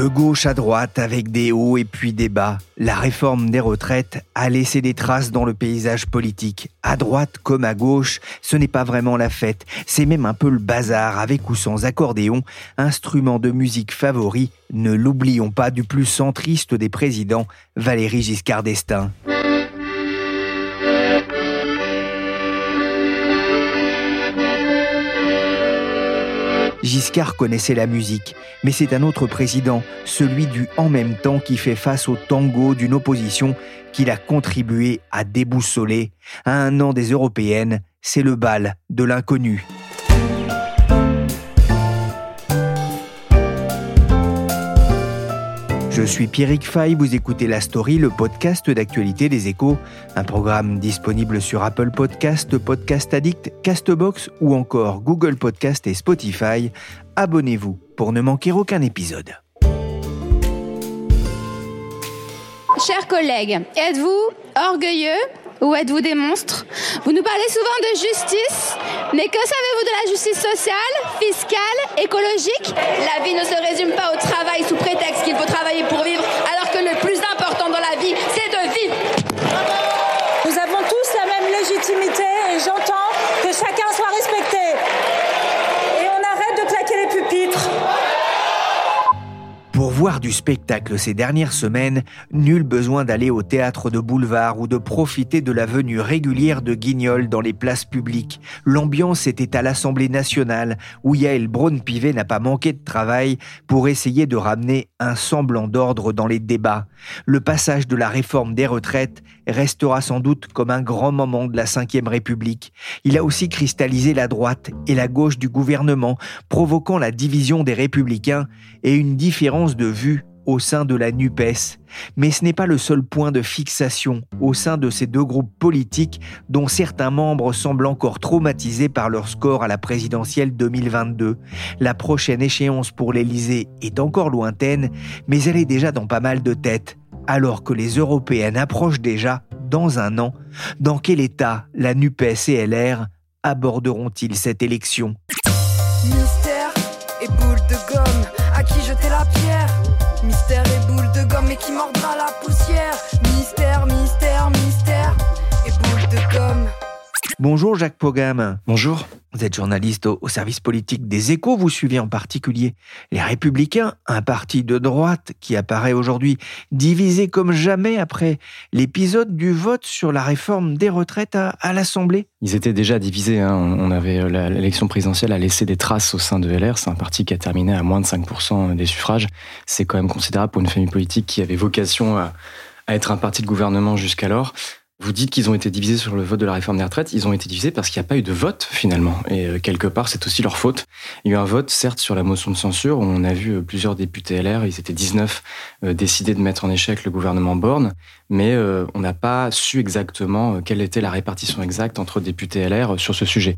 De gauche à droite, avec des hauts et puis des bas, la réforme des retraites a laissé des traces dans le paysage politique. À droite comme à gauche, ce n'est pas vraiment la fête, c'est même un peu le bazar, avec ou sans accordéon, instrument de musique favori, ne l'oublions pas du plus centriste des présidents, Valéry Giscard d'Estaing. Giscard connaissait la musique, mais c'est un autre président, celui du en même temps qui fait face au tango d'une opposition qu'il a contribué à déboussoler. À un an des européennes, c'est le bal de l'inconnu. Je suis Pierrick Fay, vous écoutez La Story, le podcast d'actualité des échos, un programme disponible sur Apple Podcast, Podcast Addict, Castbox ou encore Google Podcast et Spotify. Abonnez-vous pour ne manquer aucun épisode. Chers collègues, êtes-vous orgueilleux ou êtes-vous des monstres? Vous nous parlez souvent de justice, mais que savez-vous de la justice sociale, fiscale, écologique? La vie ne se résume pas au travail sous prétexte qu'il faut travailler pour vivre, voir du spectacle ces dernières semaines, nul besoin d'aller au théâtre de boulevard ou de profiter de la venue régulière de guignols dans les places publiques. L'ambiance était à l'Assemblée nationale, où Yael Braun-Pivet n'a pas manqué de travail pour essayer de ramener un semblant d'ordre dans les débats. Le passage de la réforme des retraites restera sans doute comme un grand moment de la Ve République. Il a aussi cristallisé la droite et la gauche du gouvernement, provoquant la division des républicains et une différence de vue au sein de la NUPES. Mais ce n'est pas le seul point de fixation au sein de ces deux groupes politiques dont certains membres semblent encore traumatisés par leur score à la présidentielle 2022. La prochaine échéance pour l'Élysée est encore lointaine, mais elle est déjà dans pas mal de têtes. Alors que les européennes approchent déjà dans un an, dans quel état la NUPES et LR aborderont-ils cette élection? Bonjour Jacques Pogam. Bonjour. Vous êtes journaliste au, au service politique des échos. Vous suivez en particulier les Républicains, un parti de droite qui apparaît aujourd'hui divisé comme jamais après l'épisode du vote sur la réforme des retraites à, à l'Assemblée. Ils étaient déjà divisés. hein. On avait euh, l'élection présidentielle a laissé des traces au sein de LR. C'est un parti qui a terminé à moins de 5% des suffrages. C'est quand même considérable pour une famille politique qui avait vocation à, à être un parti de gouvernement jusqu'alors. Vous dites qu'ils ont été divisés sur le vote de la réforme des retraites. Ils ont été divisés parce qu'il n'y a pas eu de vote finalement. Et euh, quelque part, c'est aussi leur faute. Il y a eu un vote, certes, sur la motion de censure où on a vu euh, plusieurs députés LR, ils étaient 19, euh, décider de mettre en échec le gouvernement Borne. Mais euh, on n'a pas su exactement euh, quelle était la répartition exacte entre députés LR sur ce sujet.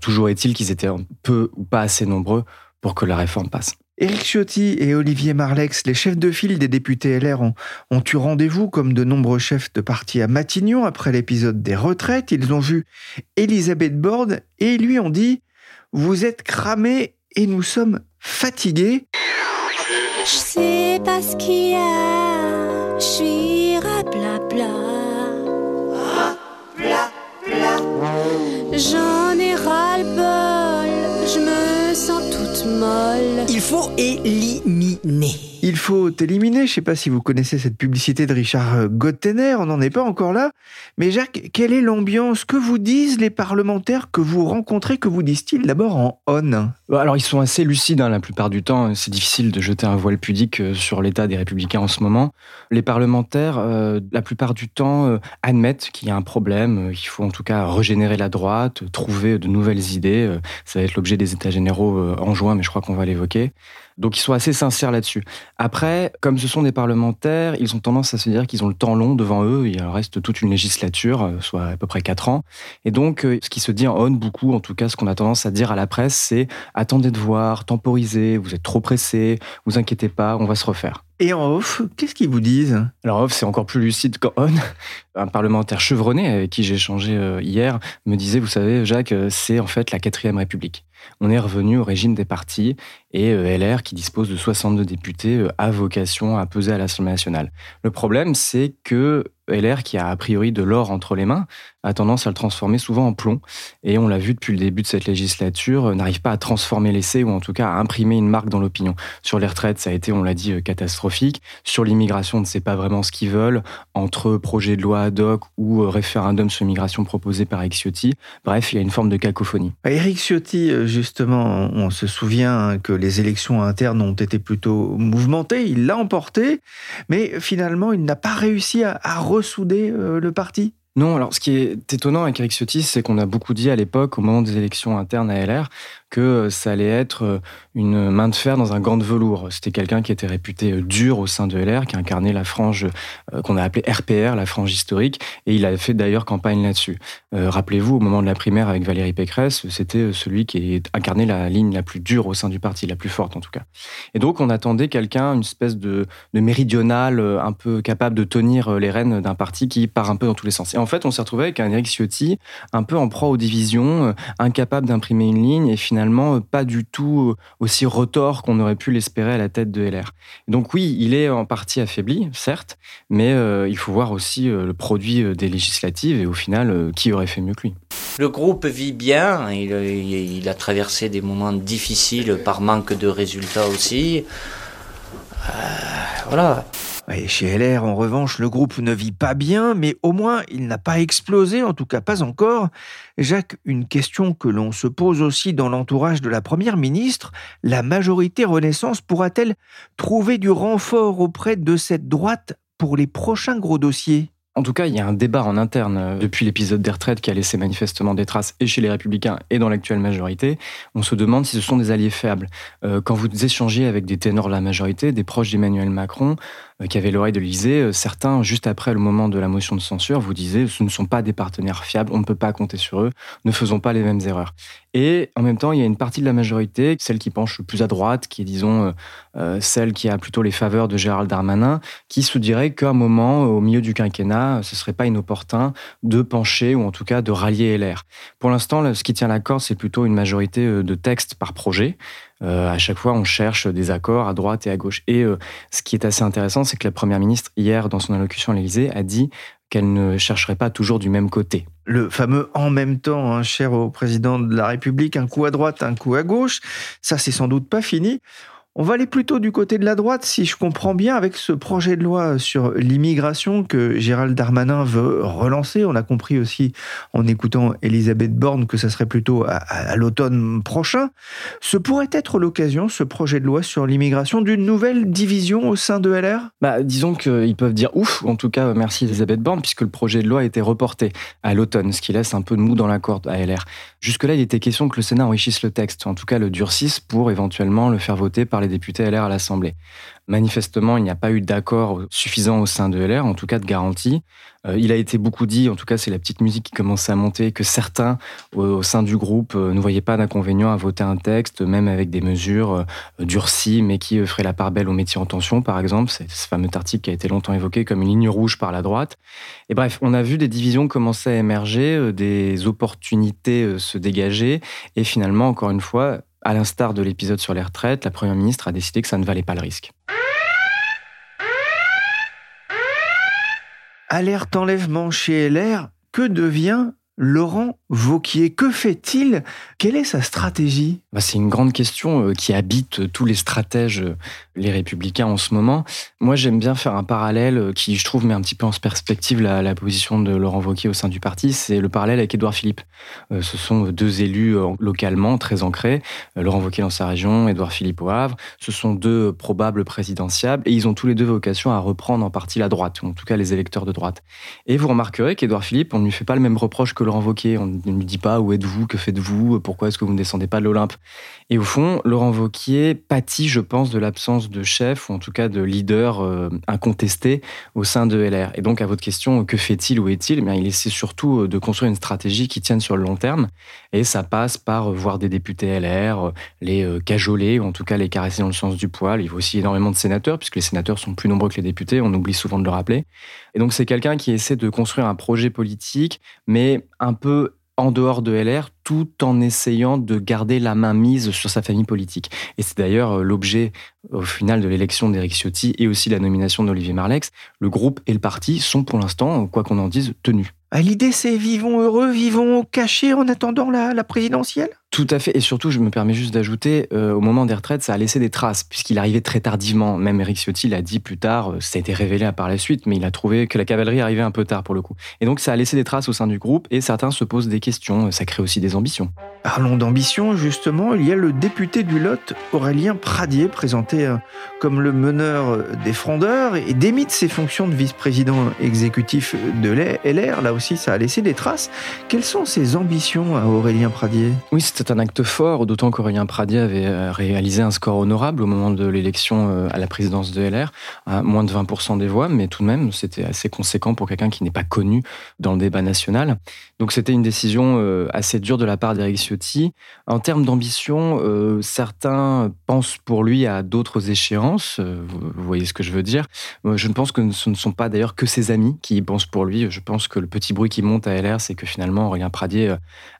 Toujours est-il qu'ils étaient peu ou pas assez nombreux pour que la réforme passe. Éric Ciotti et Olivier Marlex, les chefs de file des députés LR, ont, ont eu rendez-vous comme de nombreux chefs de parti à Matignon après l'épisode des retraites. Ils ont vu Elisabeth Borne et lui ont dit Vous êtes cramés et nous sommes fatigués. Je sais pas ce qu'il y a, je suis rablabla. J'en faut éliminer. Il faut éliminer, je ne sais pas si vous connaissez cette publicité de Richard Gottener, on n'en est pas encore là. Mais Jacques, quelle est l'ambiance Que vous disent les parlementaires que vous rencontrez Que vous disent-ils d'abord en on? Bah, Alors ils sont assez lucides hein, la plupart du temps. C'est difficile de jeter un voile pudique euh, sur l'état des républicains en ce moment. Les parlementaires, euh, la plupart du temps, euh, admettent qu'il y a un problème. Il faut en tout cas régénérer la droite, trouver de nouvelles idées. Ça va être l'objet des États généraux en juin, mais je crois qu'on va l'évoquer. Donc ils sont assez sincères là-dessus. Après, comme ce sont des parlementaires, ils ont tendance à se dire qu'ils ont le temps long devant eux. Il reste toute une législature, euh, soit à peu près 4 ans. Et donc, euh, ce qui se dit en on beaucoup, en tout cas, ce qu'on a tendance à dire à la presse, c'est attendez de voir, temporisez, vous êtes trop pressé, vous inquiétez pas, on va se refaire. Et en off, qu'est-ce qu'ils vous disent? Alors off, c'est encore plus lucide qu'en on. Un parlementaire chevronné avec qui j'ai échangé euh, hier me disait, vous savez, Jacques, c'est en fait la quatrième République on est revenu au régime des partis et euh, LR, qui dispose de 62 députés, euh, a vocation à peser à l'Assemblée nationale. Le problème, c'est que LR, qui a a priori de l'or entre les mains, a tendance à le transformer souvent en plomb. Et on l'a vu depuis le début de cette législature, euh, n'arrive pas à transformer l'essai ou en tout cas à imprimer une marque dans l'opinion. Sur les retraites, ça a été, on l'a dit, catastrophique. Sur l'immigration, on ne sait pas vraiment ce qu'ils veulent, entre projet de loi ad hoc ou référendum sur l'immigration proposé par Eric Ciotti. Bref, il y a une forme de cacophonie. Eric Ciotti, justement, on se souvient que les élections internes ont été plutôt mouvementées. Il l'a emporté, mais finalement, il n'a pas réussi à, ressouder euh, le parti. Non, alors ce qui est étonnant avec Eric Ciotti, c'est qu'on a beaucoup dit à l'époque, au moment des élections internes à LR, que ça allait être euh, une main de fer dans un gant de velours. C'était quelqu'un qui était réputé euh, dur au sein de LR, qui incarnait la frange euh, qu'on a appelée RPR, la frange historique, et il avait fait d'ailleurs campagne là-dessus. Rappelez-vous, au moment de la primaire avec Valérie Pécresse, c'était celui qui incarnait la ligne la plus dure au sein du parti, la plus forte en tout cas. Et donc on attendait quelqu'un, une espèce de, de méridional, un peu capable de tenir les rênes d'un parti qui part un peu dans tous les sens. Et en fait, on s'est retrouvé avec un Eric Ciotti un peu en proie aux divisions, incapable d'imprimer une ligne, et finalement euh, pas du tout euh, aussi retors qu'on aurait pu l'espérer à la tête de LR. Donc oui, il est en partie affaibli, certes, mais euh, il faut voir aussi le produit des législatives et au final, qui aurait fait mieux que lui. Le groupe vit bien, il a traversé des moments difficiles par manque de résultats aussi. voilà chez LR, en revanche, le groupe ne vit pas bien, mais au moins il n'a pas explosé, en tout cas pas encore. Jacques, une question que l'on se pose aussi dans l'entourage de la Première ministre, la majorité Renaissance pourra-t-elle trouver du renfort auprès de cette droite pour les prochains gros dossiers? En tout cas, il y a un débat en interne euh, depuis l'épisode des retraites qui a laissé manifestement des traces et chez les Républicains et dans l'actuelle majorité. On se demande si ce sont des alliés faibles. Euh, quand vous échangez avec des ténors de la majorité, des proches d'Emmanuel Macron, qui avaient l'oreille de l'Élysée, certains, juste après le moment de la motion de censure, vous disaient ce ne sont pas des partenaires fiables, on ne peut pas compter sur eux, ne faisons pas les mêmes erreurs. Et en même temps, il y a une partie de la majorité, celle qui penche plus à droite, qui est, disons, celle qui a plutôt les faveurs de Gérald Darmanin, qui se dirait qu'à un moment, au milieu du quinquennat, ce serait pas inopportun de pencher ou en tout cas de rallier LR. Pour l'instant, ce qui tient la corde, c'est plutôt une majorité euh, de textes par projet. Euh, à chaque fois, on cherche des accords à droite et à gauche. Et euh, ce qui est assez intéressant, c'est que la Première ministre, hier, dans son allocution à l'Élysée, a dit qu'elle ne chercherait pas toujours du même côté. Le fameux en même temps, hein, cher au président de la République, un coup à droite, un coup à gauche, ça c'est sans doute pas fini. On va aller plutôt du côté de la droite, si je comprends bien, avec ce projet de loi sur l'immigration que Gérald Darmanin veut relancer. On a compris aussi en écoutant Elisabeth Borne que ça serait plutôt à, l'automne prochain. Ce pourrait être l'occasion, ce projet de loi sur l'immigration, d'une nouvelle division au sein de LR bah, Disons qu'ils peuvent dire ouf, en tout cas merci Elisabeth Borne, puisque le projet de loi a été reporté à l'automne, ce qui laisse un peu de mou dans la corde à LR. Jusque-là, il était question que le Sénat enrichisse le texte, en tout cas le durcisse pour éventuellement le faire voter par les députés LR à l'Assemblée. Manifestement, il n'y a pas eu d'accord suffisant au sein de LR, en tout cas de garantie. Euh, il a été beaucoup dit, en tout cas c'est la petite musique qui commençait à monter, que certains au, sein du groupe euh, ne voyaient pas d'inconvénient à voter un texte, même avec des mesures euh, durcies, mais qui feraient la part belle aux métiers en tension, par exemple. C'est ce fameux article qui a été longtemps évoqué comme une ligne rouge par la droite. Et bref, on a vu des divisions commencer à émerger, des opportunités se dégager, et finalement, encore une fois, à l'instar de l'épisode sur les retraites, la Première ministre a décidé que ça ne valait pas le risque. Alerte enlèvement chez LR, que devient Laurent Vauquier. Que fait-il? Quelle est sa stratégie? Bah, C'est une grande question euh, qui habite tous les stratèges, euh, les républicains en ce moment. Moi, j'aime bien faire un parallèle euh, qui, je trouve, met un petit peu en perspective la, position de Laurent Vauquier au sein du parti. C'est le parallèle avec Édouard Philippe. Ce sont deux élus localement très ancrés. Laurent Vauquier dans sa région, Édouard Philippe au Havre. Ce sont deux probables présidentiables et ils ont tous les deux vocation à reprendre en partie la droite, ou en tout cas les électeurs de droite. Et vous remarquerez qu'Édouard Philippe, on ne lui fait pas le même reproche que Laurent Vauquier. On ne lui dit pas où êtes-vous, que faites-vous, pourquoi est-ce que vous ne descendez pas de l'Olympe. Et au fond, Laurent Vauquier pâtit, je pense, de l'absence de chef, ou en tout cas de leader euh, incontesté au sein de LR. Et donc, à votre question, que fait-il, où est-il? Eh Il essaie surtout euh, de construire une stratégie qui tienne sur le long terme. Et ça passe par euh, voir des députés LR, les cajoler, ou en tout cas les caresser dans le sens du poil. Il faut aussi énormément de sénateurs, puisque les sénateurs sont plus nombreux que les députés, on oublie souvent de le rappeler. Et donc, c'est quelqu'un qui essaie de construire un projet politique, mais un peu en dehors de LR, tout en essayant de garder la main mise sur sa famille politique. Et c'est d'ailleurs euh, l'objet, au final, de l'élection d'Éric Ciotti et aussi la nomination d'Olivier Marlex. Le groupe et le parti sont pour l'instant, quoi qu'on en dise, tenus. Ah, l'idée, c'est vivons heureux, vivons cachés en attendant la, présidentielle? Tout à fait. Et surtout, je me permets juste d'ajouter, euh, au moment des retraites, ça a laissé des traces, puisqu'il arrivait très tardivement. Même Eric Ciotti l'a dit plus tard, euh, ça a été révélé par la suite, mais il a trouvé que la cavalerie arrivait un peu tard pour le coup. Et donc, ça a laissé des traces au sein du groupe, et certains se posent des questions. Ça crée aussi des ambitions. Parlons d'ambition, justement. Il y a le député du Lot, Aurélien Pradier, présenté euh, comme le meneur des frondeurs, et démite ses fonctions de vice-président exécutif de LR. Là aussi, ça a laissé des traces. Quelles sont ses ambitions à Aurélien Pradier? Oui, c'était un acte fort, d'autant qu'Aurélien Pradier avait euh, réalisé un score honorable au moment de l'élection euh, à la présidence de LR, à moins de 20% des voix, mais tout de même, c'était assez conséquent pour quelqu'un qui n'est pas connu dans le débat national. Donc c'était une décision assez dure de la part d'Éric en termes d'ambition, euh, certains pensent pour lui à d'autres échéances. Euh, vous, voyez ce que je veux dire. Je ne pense que ce ne sont pas d'ailleurs que ses amis qui pensent pour lui. Je pense que le petit bruit qui monte à LR, c'est que finalement, Aurélien Pradier euh,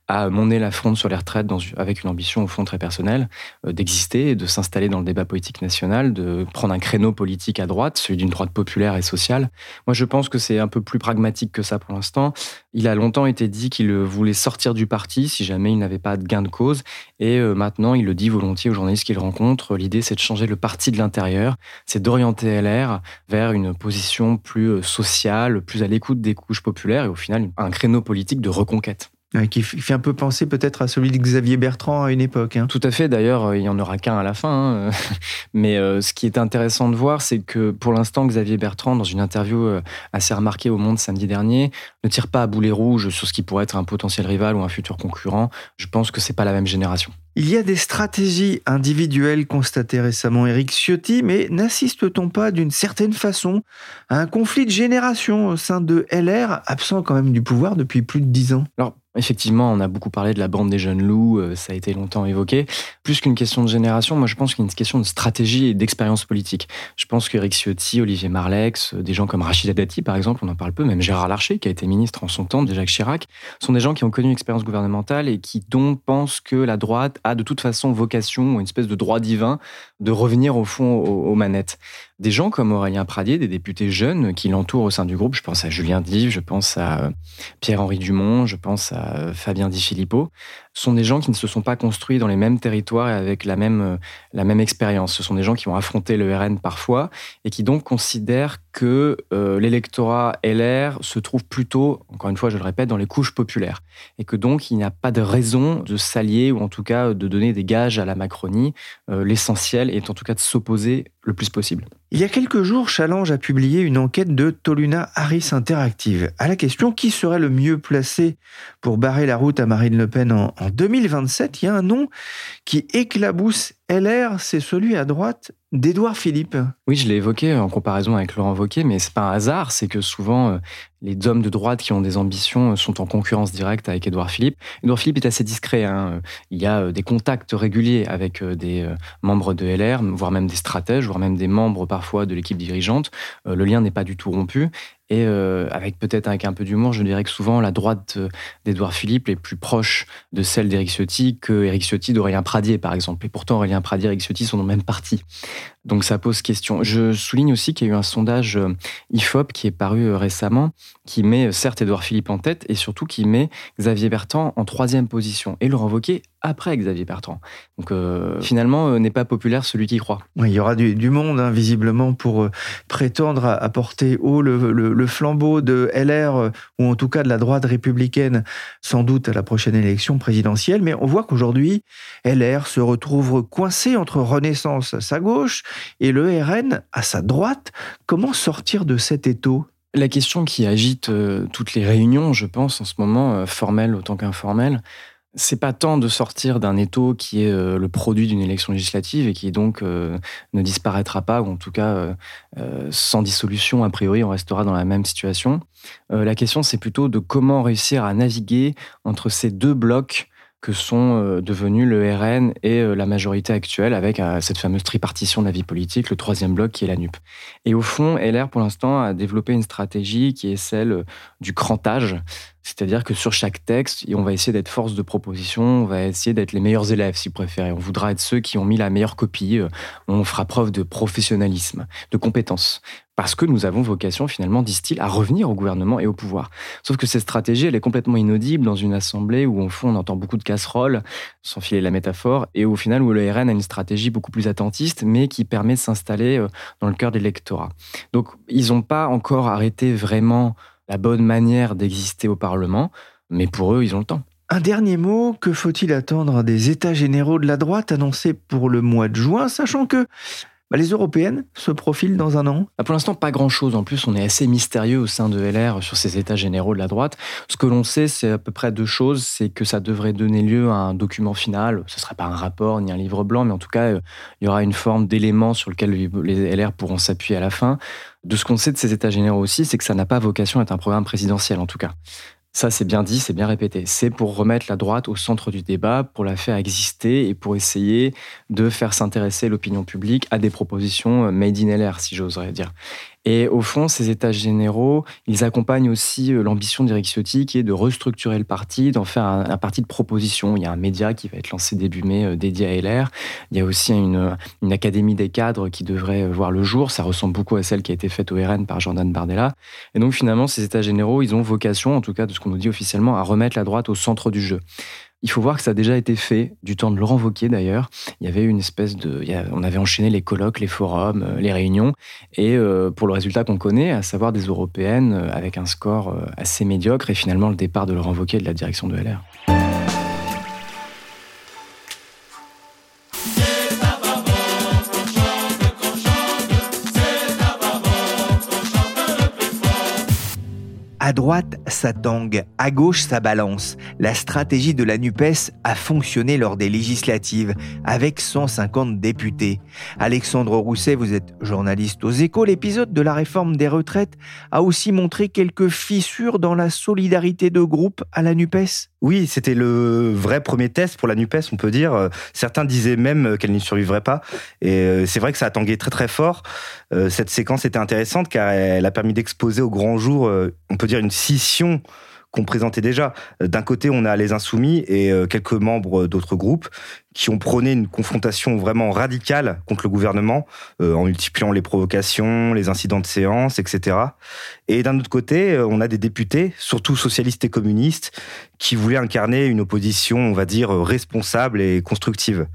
à mener la fronde sur les retraites avec une ambition au fond très personnelle, euh, d'exister et de s'installer dans le débat politique national, de prendre un créneau politique à droite, celui d'une droite populaire et sociale. Moi, je pense que c'est un peu plus pragmatique que ça pour l'instant. Il a longtemps été dit qu'il voulait sortir du parti si jamais il n'avait pas de gain de cause. Et euh, maintenant, il le dit volontiers aux journalistes qu'il rencontre. L'idée, c'est de changer le parti de l'intérieur, c'est d'orienter LR vers une position plus euh, sociale, plus à l'écoute des couches populaires et au final, un créneau politique de reconquête qui fait un peu penser peut-être à celui de Xavier Bertrand à une époque. Hein. Tout à fait, d'ailleurs, euh, il n'y en aura qu'un à la fin. Hein. Mais euh, ce qui est intéressant de voir, c'est que pour l'instant, Xavier Bertrand, dans une interview euh, assez remarquée au Monde samedi dernier, ne tire pas à boulet rouge sur ce qui pourrait être un potentiel rival ou un futur concurrent. Je pense que c'est pas la même génération. Il y a des stratégies individuelles constatées récemment Eric Ciotti, mais n'assiste-t-on pas d'une certaine façon à un conflit de génération au sein de LR, absent quand même du pouvoir depuis plus de dix ans? Alors, Effectivement, on a beaucoup parlé de la bande des jeunes loups, euh, ça a été longtemps évoqué. Plus qu'une question de génération, moi je pense qu'il y a une question de stratégie et d'expérience politique. Je pense qu'Éric Ciotti, Olivier Marlex, euh, des gens comme Rachida Dati par exemple, on en parle peu, même Gérard Larcher qui a été ministre en son temps, déjà Jacques Chirac, sont des gens qui ont connu une expérience gouvernementale et qui donc pensent que la droite a de toute façon vocation, ou une espèce de droit divin, de revenir au fond aux manettes des gens comme Aurélien Pradier, des députés jeunes qui l'entourent au sein du groupe. Je pense à Julien Dive, je pense à euh, Pierre-Henri Dumont, je pense à Fabien Di Filippo, sont des gens qui ne se sont pas construits dans les mêmes territoires et avec la même, euh, la même expérience. Ce sont des gens qui ont affronté le RN parfois et qui donc considèrent que l'électorat LR se trouve plutôt, encore une fois, je le répète, dans les couches populaires. Et que donc il n'y a pas de raison de s'allier ou en tout cas de donner des gages à la Macronie. L'essentiel est en tout cas de s'opposer le plus possible. Il y a quelques jours, Challenge a publié une enquête de Toluna Harris Interactive. À la question qui serait le mieux placé pour barrer la route à Marine Le Pen en, 2027, il y a un nom qui éclabousse LR, c'est celui à droite d'Edouard Philippe. Oui, je l'ai évoqué en comparaison avec Laurent Wauquiez, mais c'est pas un hasard, c'est que souvent euh, les hommes de droite qui ont des ambitions euh, sont en concurrence directe avec Édouard Philippe. Édouard Philippe est assez discret. Hein. Il y a euh, des contacts réguliers avec des membres de LR, voire même des stratèges, voire même des membres parfois de l'équipe dirigeante. Le lien n'est pas du tout rompu. Et avec peut-être avec un peu d'humour, je dirais que souvent la droite d'Edouard Philippe est plus proche de celle d'Éric Ciotti que Éric Ciotti d'Aurélien Pradier, par exemple. Et pourtant, Aurélien Aurélien Pradier et Ciotti sont dans le même parti. Donc ça pose question. Je souligne aussi qu'il y a eu un sondage euh, IFOP qui est paru euh, récemment, qui met certes Édouard Philippe en tête et surtout qui met Xavier Bertrand en troisième position et Laurent Wauquiez après Xavier Bertrand. Donc finalement, n'est pas populaire celui qui croit. il y aura du, monde, hein, visiblement, pour prétendre à, porter haut le, le, flambeau de LR, ou en tout cas de la droite républicaine, sans doute à la prochaine élection présidentielle. Mais on voit qu'aujourd'hui, LR se retrouve coincé entre Renaissance à sa gauche et le RN à sa droite. Comment sortir de cet étau? La question qui agite euh, toutes les réunions, je pense, en ce moment, euh, formelles autant qu'informelles, c'est pas tant de sortir d'un étau qui est euh, le produit d'une élection législative et qui donc ne disparaîtra pas, ou en tout cas sans dissolution, a priori, on restera dans la même situation. la question, c'est plutôt de comment réussir à naviguer entre ces deux blocs que sont euh, devenus le RN et euh, la majorité actuelle avec euh, cette fameuse tripartition de la vie politique, le troisième bloc qui est la NUP. Et au fond, LR, pour l'instant, a développé une stratégie qui est celle du crantage, c'est-à-dire que sur chaque texte, on va essayer d'être force de proposition, on va essayer d'être les meilleurs élèves, si vous préférez. On voudra être ceux qui ont mis la meilleure copie, on fera preuve de professionnalisme, de compétence parce que nous avons vocation finalement, disent-ils, à revenir au gouvernement et au pouvoir. Sauf que cette stratégie, elle est complètement inaudible dans une assemblée où, au fond, on entend beaucoup de casseroles, sans filer la métaphore, et au final où le RN a une stratégie beaucoup plus attentiste, mais qui permet de s'installer euh, dans le cœur de l'électorat. Donc, ils n'ont pas encore arrêté vraiment la bonne manière d'exister au Parlement, mais pour eux, ils ont le temps. Un dernier mot, que faut-il attendre des États généraux de la droite annoncés pour le mois de juin, sachant que bah, les européennes se profilent dans un an? Bah, Pour l'instant, pas grand-chose. En plus, on est assez mystérieux au sein de LR sur ces états généraux de la droite. Ce que l'on sait, c'est à peu près deux choses. C'est que ça devrait donner lieu à un document final. Ce ne sera pas un rapport ni un livre blanc, mais en tout cas, euh, il y aura une forme d'élément sur lequel les LR pourront s'appuyer à la fin. De ce qu'on sait de ces états généraux aussi, c'est que ça n'a pas vocation à être un programme présidentiel, en tout cas. Ça, c'est bien dit, c'est bien répété. C'est pour remettre la droite au centre du débat, pour la faire exister et pour essayer de faire s'intéresser l'opinion publique à des propositions euh, made in LR, si j'oserais dire. Et au fond, ces états généraux, ils accompagnent aussi euh, l'ambition d'Éric Ciotti qui est de restructurer le parti, d'en faire un, parti de proposition. Il y a un média qui va être lancé début mai euh, dédié à LR. Il y a aussi une, une académie des cadres qui devrait voir le jour. Ça ressemble beaucoup à celle qui a été faite au RN par Jordan Bardella. Et donc finalement, ces états généraux, ils ont vocation, en tout cas de ce qu'on nous dit officiellement, à remettre la droite au centre du jeu. Il faut voir que ça a déjà été fait, du temps de Laurent Wauquiez d'ailleurs. Il y avait une espèce de. on avait enchaîné les colloques, les forums, euh, les réunions, et euh, pour le résultat qu'on connaît, à savoir des européennes euh, avec un score assez médiocre, et finalement le départ de Laurent Wauquiez de la direction de LR. À droite, ça tangue, à gauche, ça balance. La stratégie de la NUPES a fonctionné lors des législatives, avec 150 députés. Alexandre Rousset, vous êtes journaliste aux échos. L'épisode de la réforme des retraites a aussi montré quelques fissures dans la solidarité de groupe à la NUPES. Oui, c'était le vrai premier test pour la NUPES, on peut dire. Certains disaient même qu'elle n'y survivrait pas. Et euh, c'est vrai que ça a tangué très très fort. Euh, cette séquence était intéressante car elle a permis d'exposer au grand jour, euh, on peut dire, une scission qu'on présentait déjà. D'un côté, on a les insoumis et euh, quelques membres d'autres groupes qui ont prôné une confrontation vraiment radicale contre le gouvernement en multipliant les provocations, les incidents de séance, etc. Et d'un autre côté, on a des députés, surtout socialistes et communistes, qui voulaient incarner une opposition, on va dire, responsable et constructive.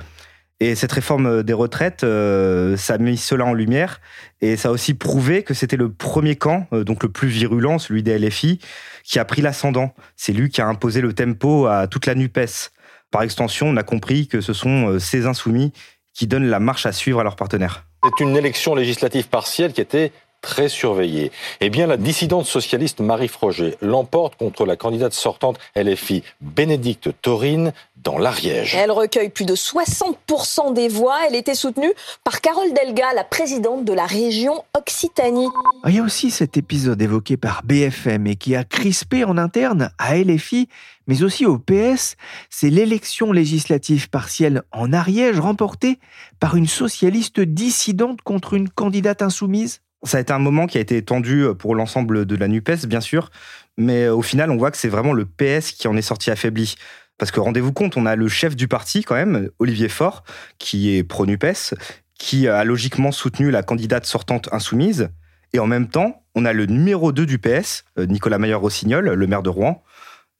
Et cette réforme des retraites, euh, ça a mis cela en lumière et ça a aussi prouvé que c'était le premier camp, euh, donc le plus virulent, celui des LFI, qui a pris l'ascendant. C'est lui qui a imposé le tempo à toute la NUPES. Par extension, on a compris que ce sont euh, ces insoumis qui donnent la marche à suivre à leurs partenaires. C'est une élection législative partielle qui était très surveillée. Eh bien, la dissidente socialiste Marie Froger l'emporte contre la candidate sortante LFI Bénédicte Taurine dans l'Ariège. Elle recueille plus de 60% des voix. Elle était soutenue par Carole Delga, la présidente de la région Occitanie. Il y a aussi cet épisode évoqué par BFM et qui a crispé en interne à LFI, mais aussi au PS. C'est l'élection législative partielle en Ariège remportée par une socialiste dissidente contre une candidate insoumise. Ça a été un moment qui a été tendu pour l'ensemble de la NUPES, bien sûr, mais au final, on voit que c'est vraiment le PS qui en est sorti affaibli. Parce que rendez-vous compte, on a le chef du parti quand même, Olivier Faure, qui est pro-NUPES, qui a logiquement soutenu la candidate sortante insoumise. Et en même temps, on a le numéro 2 du PS, euh, Nicolas Mayer-Rossignol, le maire de Rouen,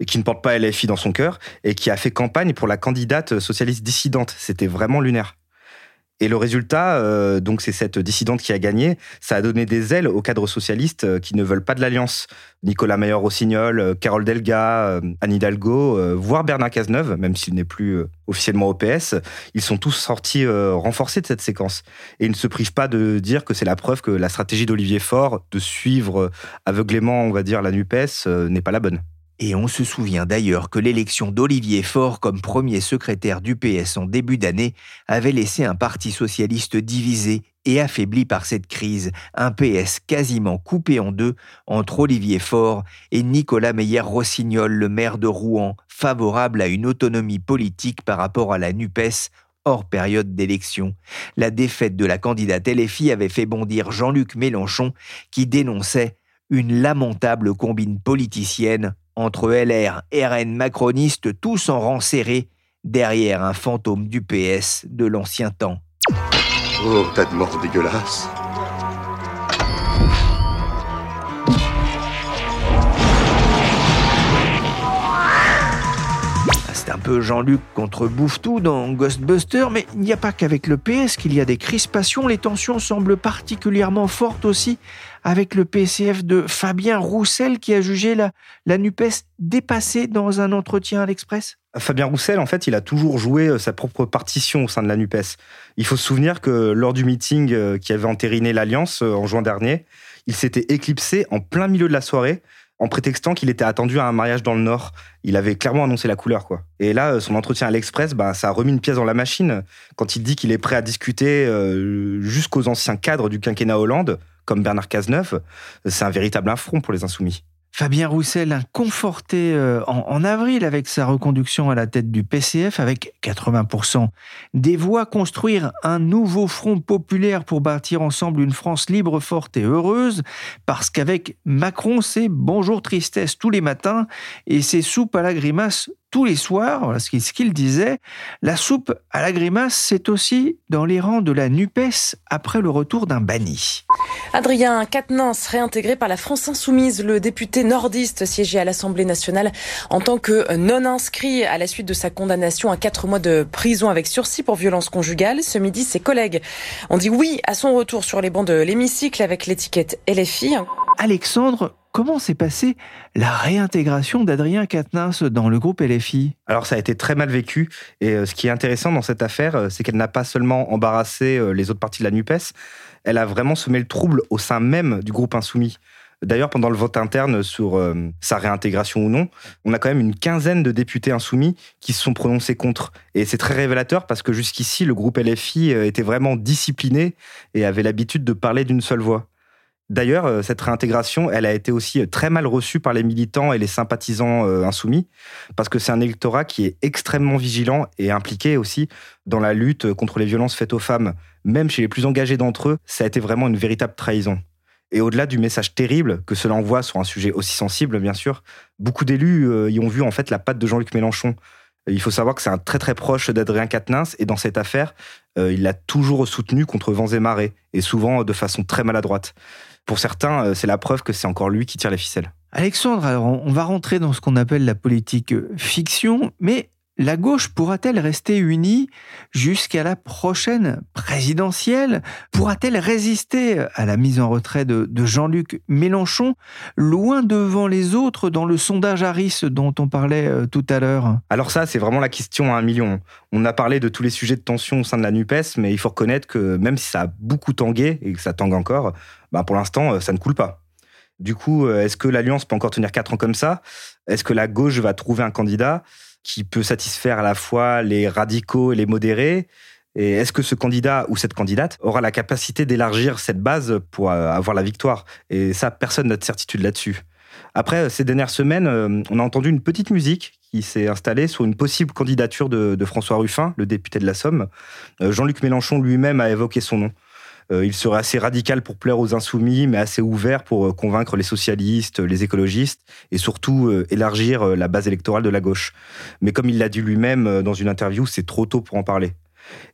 qui ne porte pas LFI dans son cœur, et qui a fait campagne pour la candidate socialiste dissidente. C'était vraiment lunaire. Et le résultat, euh, donc c'est cette dissidente qui a gagné, ça a donné des ailes aux cadres socialistes euh, qui ne veulent pas de l'alliance. Nicolas Mayer-Rossignol, euh, Carole Delga, Anne Hidalgo, voire Bernard Cazeneuve, même s'il n'est plus officiellement au PS, ils sont tous sortis renforcés de cette séquence. Et ils ne se privent pas de dire que c'est la preuve que la stratégie d'Olivier Faure de suivre aveuglément, on va dire, la NUPES n'est pas la bonne. Et on se souvient d'ailleurs que l'élection d'Olivier Faure comme premier secrétaire du PS en début d'année avait laissé un parti socialiste divisé et affaibli par cette crise, un PS quasiment coupé en deux entre Olivier Faure et Nicolas Meyer-Rossignol, le maire de Rouen, favorable à une autonomie politique par rapport à la NUPES hors période d'élection. La défaite de la candidate LFI avait fait bondir Jean-Luc Mélenchon qui dénonçait une lamentable combine politicienne entre LR, RN macroniste, tous en rang serré, derrière un fantôme du PS de l'ancien temps. Oh, tas de mort dégueulasse. Jean-Luc contre Bouffetou dans Ghostbusters, mais il n'y a pas qu'avec le PS qu'il y a des crispations. Les tensions semblent particulièrement fortes aussi avec le PCF de Fabien Roussel qui a jugé la, la NUPES dépassée dans un entretien à l'Express Fabien Roussel, en fait, il a toujours joué euh, sa propre partition au sein de la NUPES. Il faut se souvenir que lors du meeting euh, qui avait entériné l'Alliance euh, en juin dernier, il s'était éclipsé en plein milieu de la soirée en prétextant qu'il était attendu à un mariage dans le Nord. Il avait clairement annoncé la couleur, quoi. Et là, son entretien à l'Express, bah, ça a remis une pièce dans la machine. Quand il dit qu'il est prêt à discuter jusqu'aux anciens cadres du quinquennat Hollande, comme Bernard Cazeneuve, c'est un véritable affront pour les insoumis. Fabien Roussel, conforté euh, en, avril avec sa reconduction à la tête du PCF, avec 80% des voix, construire un nouveau front populaire pour bâtir ensemble une France libre, forte et heureuse, parce qu'avec Macron, c'est bonjour tristesse tous les matins et c'est soupe à la grimace tous les soirs, voilà ce qu'il disait, la soupe à la grimace, c'est aussi dans les rangs de la NUPES après le retour d'un banni. Adrien Quatennens, réintégré par la France Insoumise, le député nordiste siégé à l'Assemblée nationale en tant que non inscrit à la suite de sa condamnation à quatre mois de prison avec sursis pour violence conjugale. Ce midi, ses collègues ont dit oui à son retour sur les bancs de l'hémicycle avec l'étiquette LFI. Alexandre, comment s'est passée la réintégration d'Adrien Quatennens dans le groupe LFI Alors ça a été très mal vécu et euh, ce qui est intéressant dans cette affaire, euh, c'est qu'elle n'a pas seulement embarrassé euh, les autres partis de la NUPES, elle a vraiment semé le trouble au sein même du groupe insoumis. D'ailleurs, pendant le vote interne sur sa réintégration ou non, on a quand même une quinzaine de députés insoumis qui se sont prononcés contre. Et c'est très révélateur parce que jusqu'ici, le groupe LFI était vraiment discipliné et avait l'habitude de parler d'une seule voix. D'ailleurs, euh, cette réintégration, elle a été aussi euh, très mal reçue par les militants et les sympathisants euh, insoumis, parce que c'est un électorat qui est extrêmement vigilant et impliqué aussi dans la lutte contre les violences faites aux femmes. Même chez les plus engagés d'entre eux, ça a été vraiment une véritable trahison. Et au-delà du message terrible que cela envoie sur un sujet aussi sensible, bien sûr, beaucoup d'élus y ont vu en fait la patte de Jean-Luc Mélenchon. Il faut savoir que c'est un très très proche d'Adrien Quatennens et dans cette affaire, il l'a toujours soutenu contre vents et marées et souvent de façon très maladroite pour certains, euh, c'est la preuve que c'est encore lui qui tire les ficelles. Alexandre, alors on va rentrer dans ce qu'on appelle la politique euh, fiction, mais la gauche pourra-t-elle rester unie jusqu'à la prochaine présidentielle? Pourra-t-elle résister à la mise en retrait de, Jean-Luc Mélenchon, loin devant les autres dans le sondage Harris dont on parlait euh, tout à l'heure? Alors ça, c'est vraiment la question à un million. On a parlé de tous les sujets de tension au sein de la NUPES, mais il faut reconnaître que même si ça a beaucoup tangué, et que ça tangue encore, bah pour l'instant, euh, ça ne coule pas. Du coup, euh, est-ce que l'Alliance peut encore tenir quatre ans comme ça? Est-ce que la gauche va trouver un candidat? Qui peut satisfaire à la fois les radicaux et les modérés et est-ce que ce candidat ou cette candidate aura la capacité d'élargir cette base pour euh, avoir la victoire? Et ça, personne n'a de certitude là-dessus. Après, ces dernières semaines, euh, on a entendu une petite musique qui s'est installée sur une possible candidature de, François Ruffin, le député de la Somme. Euh, Jean-Luc Mélenchon lui-même a évoqué son nom. Euh, il serait assez radical pour plaire aux insoumis, mais assez ouvert pour euh, convaincre les socialistes, les écologistes, et surtout euh, élargir la base électorale de la gauche. Mais comme il l'a dit lui-même dans une interview, c'est trop tôt pour en parler.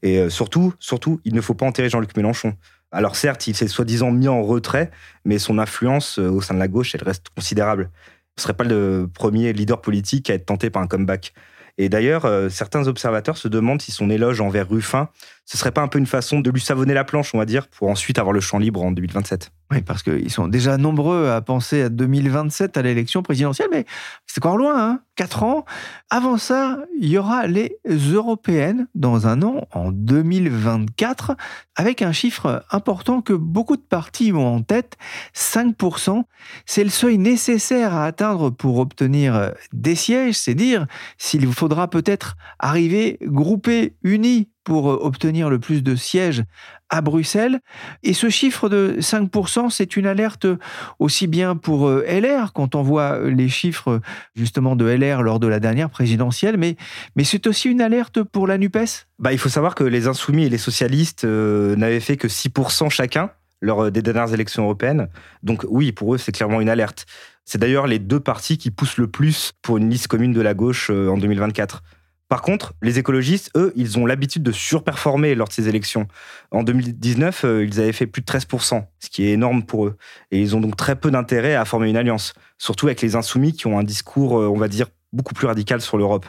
Et surtout, surtout, il ne faut pas enterrer Jean-Luc Mélenchon. Alors certes, il s'est soi-disant mis en retrait, mais son influence au sein de la gauche, elle reste considérable. Ce ne serait pas le premier leader politique à être tenté par un comeback. Et d'ailleurs, certains observateurs se demandent si son éloge envers Ruffin, ce serait pas un peu une façon de lui savonner la planche, on va dire, pour ensuite avoir le champ libre en 2027. Oui, parce qu'ils sont déjà nombreux à penser à 2027, à l'élection présidentielle, mais c'est encore loin, hein Quatre ans. Avant ça, il y aura les européennes dans un an, en 2024, avec un chiffre important que beaucoup de partis ont en tête, 5%. C'est le seuil nécessaire à atteindre pour obtenir des sièges, c'est dire s'il faudra peut-être arriver groupés, unis pour euh, obtenir le plus de sièges à Bruxelles. Et ce chiffre de 5%, c'est une alerte aussi bien pour euh, LR, quand on voit les chiffres justement de LR lors de la dernière présidentielle, mais, mais c'est aussi une alerte pour la NUPES? Bah, Il faut savoir que les insoumis et les socialistes euh, n'avaient fait que 6% chacun lors des dernières élections européennes. Donc oui, pour eux, c'est clairement une alerte. C'est d'ailleurs les deux partis qui poussent le plus pour une liste commune de la gauche en 2024. Par contre, les écologistes, eux, ils ont l'habitude de surperformer lors de ces élections. En 2019, euh, ils avaient fait plus de 13%, ce qui est énorme pour eux. Et ils ont donc très peu d'intérêt à former une alliance, surtout avec les insoumis qui ont un discours, euh, on va dire, beaucoup plus radical sur l'Europe.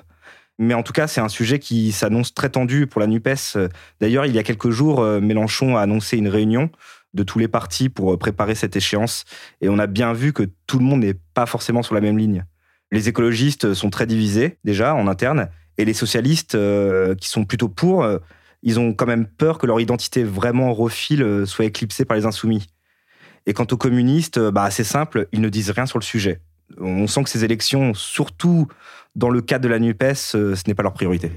Mais en tout cas, c'est un sujet qui s'annonce très tendu pour la NUPES. D'ailleurs, il y a quelques jours, euh, Mélenchon a annoncé une réunion de tous les partis pour préparer cette échéance. Et on a bien vu que tout le monde n'est pas forcément sur la même ligne. Les écologistes sont très divisés, déjà, en interne. Et les socialistes, euh, qui sont plutôt pour, euh, ils ont quand même peur que leur identité vraiment refile euh, soit éclipsée par les insoumis. Et quant aux communistes, bah, c'est simple, ils ne disent rien sur le sujet. On sent que ces élections, surtout dans le cadre de la NUPES, ce n'est pas leur priorité.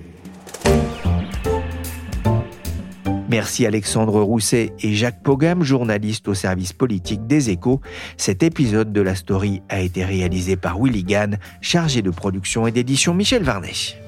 Merci Alexandre Rousset et Jacques Pogam, journalistes au service politique des échos. Cet épisode de la story a été réalisé par Willy Gann, chargé de production et d'édition Michel Varnet.